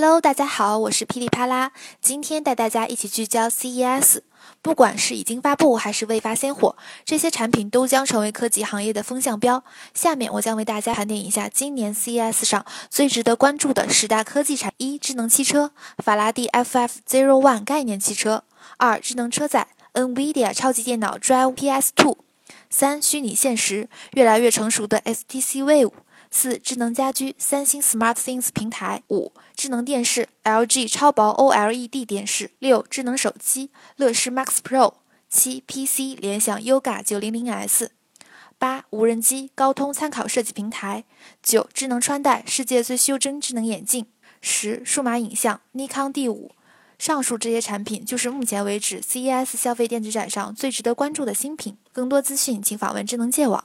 Hello，大家好，我是噼里啪啦，今天带大家一起聚焦 CES。不管是已经发布还是未发先火，这些产品都将成为科技行业的风向标。下面我将为大家盘点一下今年 CES 上最值得关注的十大科技产：一、智能汽车，法拉第 FF Zero One 概念汽车；二、智能车载，NVIDIA 超级电脑 Drive PS Two；三、虚拟现实，越来越成熟的 STC Wave。四、智能家居，三星 SmartThings 平台；五、智能电视，LG 超薄 OLED 电视；六、智能手机，乐视 Max Pro；七、PC，联想 Yoga 900S；八、无人机，高通参考设计平台；九、智能穿戴，世界最袖珍智能眼镜；十、数码影像，Nikon D5。上述这些产品就是目前为止 CES 消费电子展上最值得关注的新品。更多资讯，请访问智能界网。